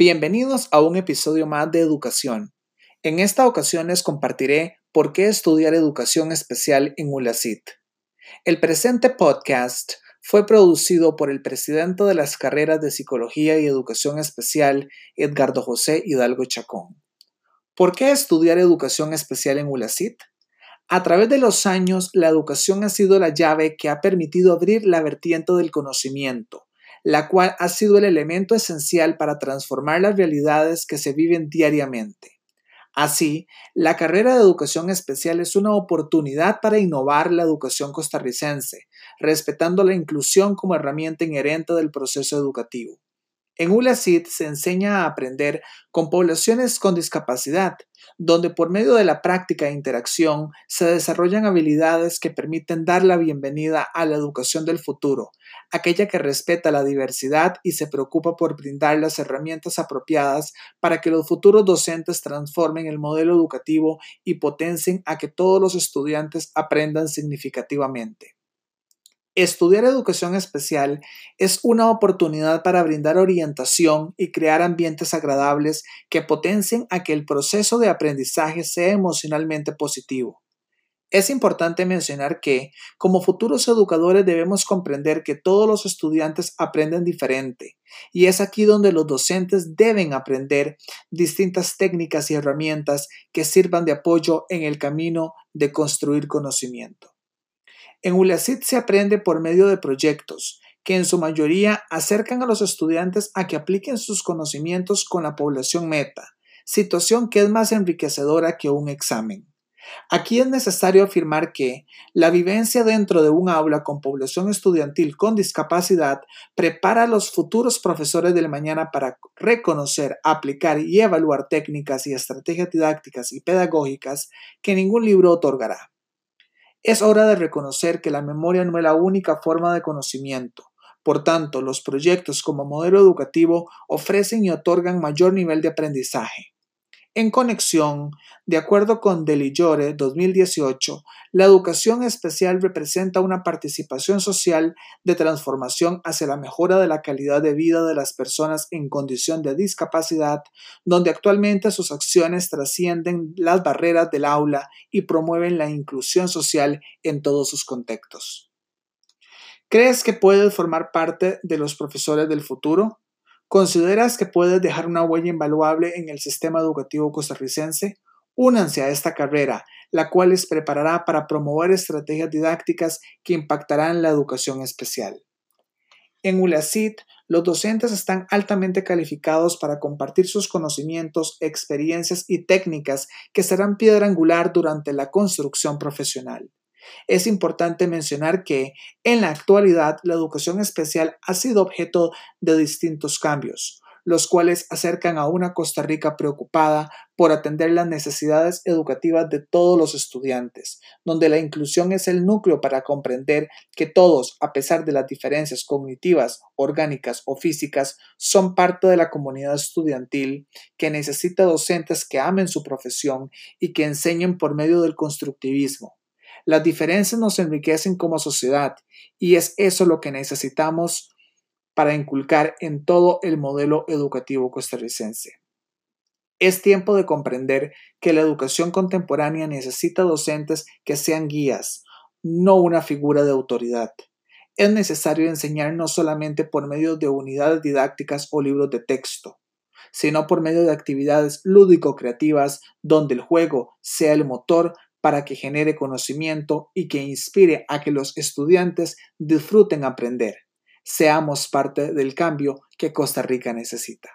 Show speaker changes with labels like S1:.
S1: Bienvenidos a un episodio más de Educación. En esta ocasión les compartiré por qué estudiar educación especial en ULACIT. El presente podcast fue producido por el presidente de las carreras de Psicología y Educación Especial, Edgardo José Hidalgo Chacón. ¿Por qué estudiar educación especial en ULACIT? A través de los años, la educación ha sido la llave que ha permitido abrir la vertiente del conocimiento, la cual ha sido el elemento esencial para transformar las realidades que se viven diariamente. Así, la carrera de educación especial es una oportunidad para innovar la educación costarricense, respetando la inclusión como herramienta inherente del proceso educativo. En ULACID se enseña a aprender con poblaciones con discapacidad, donde por medio de la práctica e interacción se desarrollan habilidades que permiten dar la bienvenida a la educación del futuro, aquella que respeta la diversidad y se preocupa por brindar las herramientas apropiadas para que los futuros docentes transformen el modelo educativo y potencien a que todos los estudiantes aprendan significativamente. Estudiar educación especial es una oportunidad para brindar orientación y crear ambientes agradables que potencien a que el proceso de aprendizaje sea emocionalmente positivo. Es importante mencionar que, como futuros educadores, debemos comprender que todos los estudiantes aprenden diferente, y es aquí donde los docentes deben aprender distintas técnicas y herramientas que sirvan de apoyo en el camino de construir conocimiento. En ULACIT se aprende por medio de proyectos que en su mayoría acercan a los estudiantes a que apliquen sus conocimientos con la población meta, situación que es más enriquecedora que un examen. Aquí es necesario afirmar que la vivencia dentro de un aula con población estudiantil con discapacidad prepara a los futuros profesores del mañana para reconocer, aplicar y evaluar técnicas y estrategias didácticas y pedagógicas que ningún libro otorgará. Es hora de reconocer que la memoria no es la única forma de conocimiento. Por tanto, los proyectos como modelo educativo ofrecen y otorgan mayor nivel de aprendizaje. En conexión, de acuerdo con Delillore 2018, la educación especial representa una participación social de transformación hacia la mejora de la calidad de vida de las personas en condición de discapacidad, donde actualmente sus acciones trascienden las barreras del aula y promueven la inclusión social en todos sus contextos. ¿Crees que puedes formar parte de los profesores del futuro? ¿Consideras que puedes dejar una huella invaluable en el sistema educativo costarricense? Únanse a esta carrera, la cual les preparará para promover estrategias didácticas que impactarán la educación especial. En ULACIT, los docentes están altamente calificados para compartir sus conocimientos, experiencias y técnicas que serán piedra angular durante la construcción profesional. Es importante mencionar que en la actualidad la educación especial ha sido objeto de distintos cambios, los cuales acercan a una Costa Rica preocupada por atender las necesidades educativas de todos los estudiantes, donde la inclusión es el núcleo para comprender que todos, a pesar de las diferencias cognitivas, orgánicas o físicas, son parte de la comunidad estudiantil que necesita docentes que amen su profesión y que enseñen por medio del constructivismo las diferencias nos enriquecen como sociedad y es eso lo que necesitamos para inculcar en todo el modelo educativo costarricense. Es tiempo de comprender que la educación contemporánea necesita docentes que sean guías, no una figura de autoridad. Es necesario enseñar no solamente por medio de unidades didácticas o libros de texto, sino por medio de actividades lúdico-creativas donde el juego sea el motor para que genere conocimiento y que inspire a que los estudiantes disfruten aprender. Seamos parte del cambio que Costa Rica necesita.